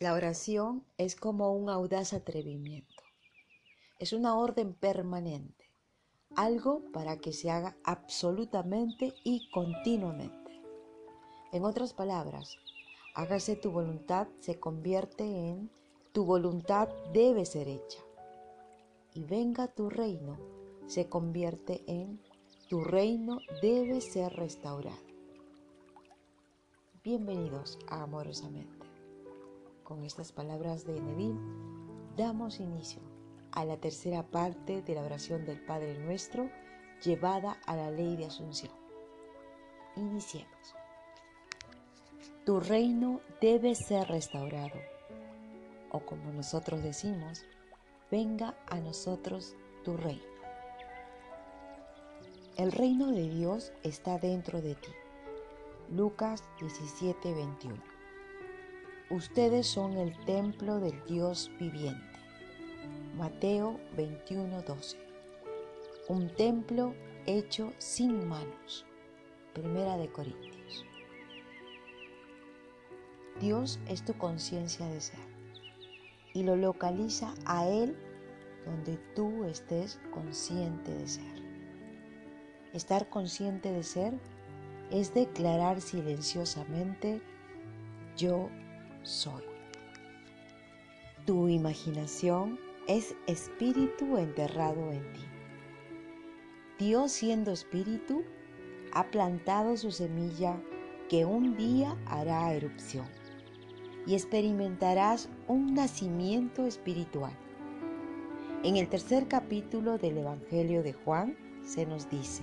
La oración es como un audaz atrevimiento. Es una orden permanente, algo para que se haga absolutamente y continuamente. En otras palabras, hágase tu voluntad se convierte en tu voluntad debe ser hecha. Y venga tu reino se convierte en tu reino debe ser restaurado. Bienvenidos a Amorosamente. Con estas palabras de Neville damos inicio a la tercera parte de la oración del Padre Nuestro llevada a la ley de Asunción. Iniciemos. Tu reino debe ser restaurado, o como nosotros decimos, venga a nosotros tu reino. El reino de Dios está dentro de ti. Lucas 17, 21. Ustedes son el templo del Dios viviente. Mateo 21:12. Un templo hecho sin manos. Primera de Corintios. Dios es tu conciencia de ser y lo localiza a Él donde tú estés consciente de ser. Estar consciente de ser es declarar silenciosamente yo soy. Tu imaginación es espíritu enterrado en ti. Dios siendo espíritu ha plantado su semilla que un día hará erupción y experimentarás un nacimiento espiritual. En el tercer capítulo del Evangelio de Juan se nos dice,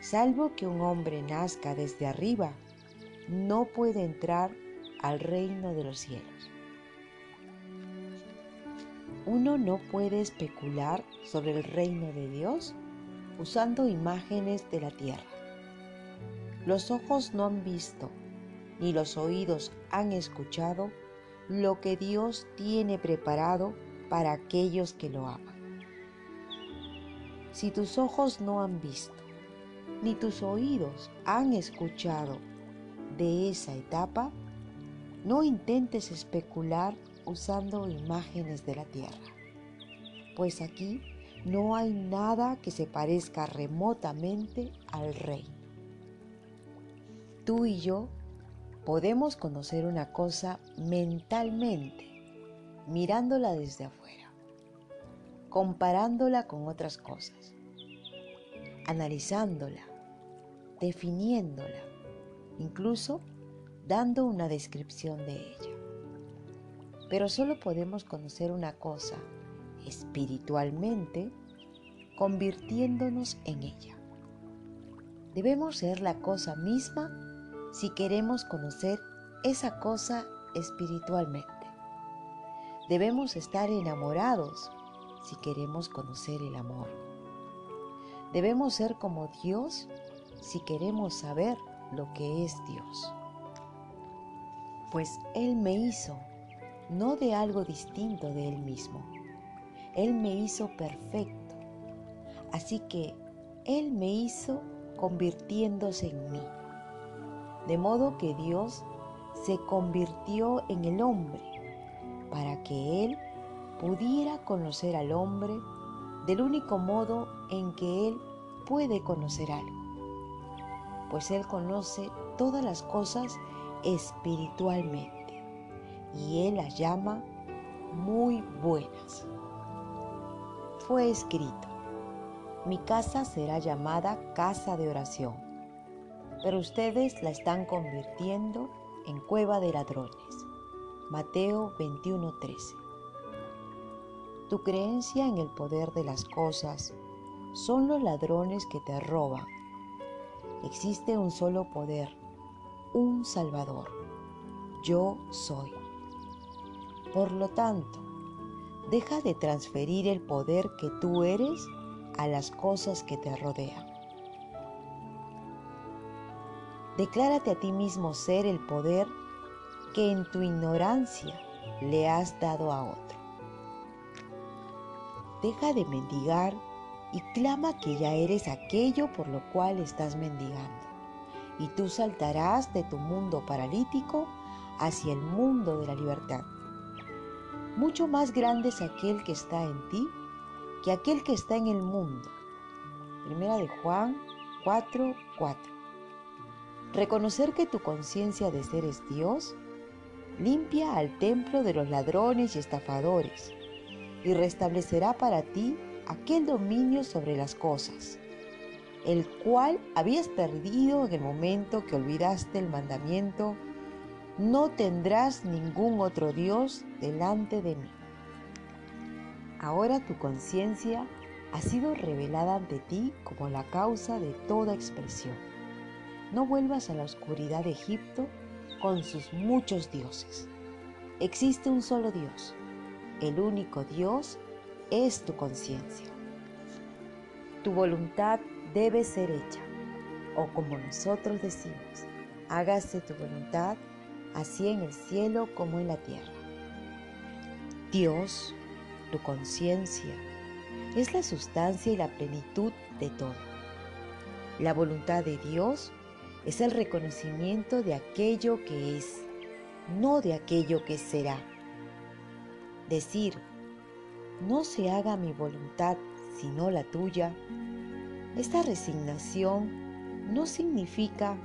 salvo que un hombre nazca desde arriba, no puede entrar al reino de los cielos. Uno no puede especular sobre el reino de Dios usando imágenes de la tierra. Los ojos no han visto, ni los oídos han escuchado lo que Dios tiene preparado para aquellos que lo aman. Si tus ojos no han visto, ni tus oídos han escuchado de esa etapa, no intentes especular usando imágenes de la tierra, pues aquí no hay nada que se parezca remotamente al reino. Tú y yo podemos conocer una cosa mentalmente, mirándola desde afuera, comparándola con otras cosas, analizándola, definiéndola, incluso dando una descripción de ella. Pero solo podemos conocer una cosa espiritualmente convirtiéndonos en ella. Debemos ser la cosa misma si queremos conocer esa cosa espiritualmente. Debemos estar enamorados si queremos conocer el amor. Debemos ser como Dios si queremos saber lo que es Dios pues Él me hizo, no de algo distinto de Él mismo. Él me hizo perfecto. Así que Él me hizo convirtiéndose en mí. De modo que Dios se convirtió en el hombre para que Él pudiera conocer al hombre del único modo en que Él puede conocer algo. Pues Él conoce todas las cosas espiritualmente y Él las llama muy buenas. Fue escrito, mi casa será llamada casa de oración, pero ustedes la están convirtiendo en cueva de ladrones. Mateo 21:13. Tu creencia en el poder de las cosas son los ladrones que te roban. Existe un solo poder un Salvador. Yo soy. Por lo tanto, deja de transferir el poder que tú eres a las cosas que te rodean. Declárate a ti mismo ser el poder que en tu ignorancia le has dado a otro. Deja de mendigar y clama que ya eres aquello por lo cual estás mendigando y tú saltarás de tu mundo paralítico hacia el mundo de la libertad. Mucho más grande es aquel que está en ti que aquel que está en el mundo. Primera de Juan 4:4. 4. Reconocer que tu conciencia de ser es Dios limpia al templo de los ladrones y estafadores y restablecerá para ti aquel dominio sobre las cosas, el cual habías perdido en el momento que olvidaste el mandamiento, no tendrás ningún otro Dios delante de mí. Ahora tu conciencia ha sido revelada ante ti como la causa de toda expresión. No vuelvas a la oscuridad de Egipto con sus muchos dioses. Existe un solo Dios. El único Dios es tu conciencia. Tu voluntad debe ser hecha, o como nosotros decimos, hágase tu voluntad, así en el cielo como en la tierra. Dios, tu conciencia, es la sustancia y la plenitud de todo. La voluntad de Dios es el reconocimiento de aquello que es, no de aquello que será. Decir, no se haga mi voluntad sino la tuya, esta resignación no significa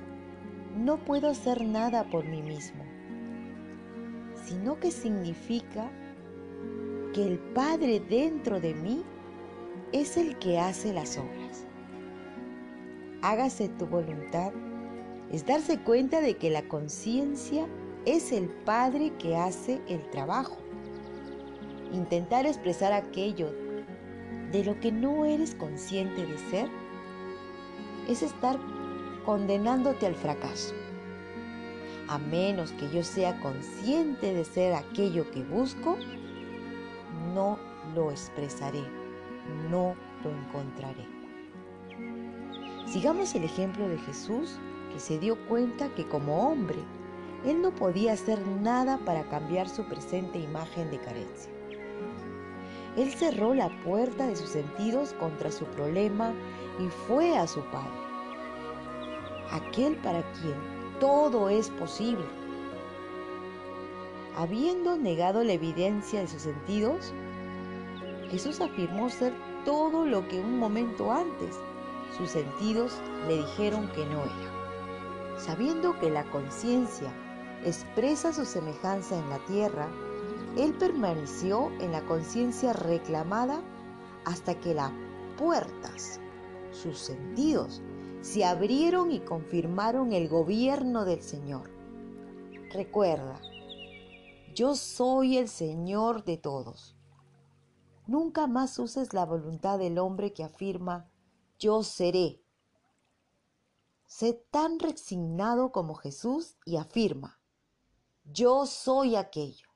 no puedo hacer nada por mí mismo, sino que significa que el Padre dentro de mí es el que hace las obras. Hágase tu voluntad es darse cuenta de que la conciencia es el Padre que hace el trabajo. Intentar expresar aquello de lo que no eres consciente de ser es estar condenándote al fracaso. A menos que yo sea consciente de ser aquello que busco, no lo expresaré, no lo encontraré. Sigamos el ejemplo de Jesús que se dio cuenta que como hombre, él no podía hacer nada para cambiar su presente imagen de carencia. Él cerró la puerta de sus sentidos contra su problema y fue a su Padre, aquel para quien todo es posible. Habiendo negado la evidencia de sus sentidos, Jesús afirmó ser todo lo que un momento antes sus sentidos le dijeron que no era sabiendo que la conciencia expresa su semejanza en la tierra, él permaneció en la conciencia reclamada hasta que las puertas, sus sentidos, se abrieron y confirmaron el gobierno del Señor. Recuerda, yo soy el Señor de todos. Nunca más uses la voluntad del hombre que afirma, yo seré Sé tan resignado como Jesús y afirma, yo soy aquello.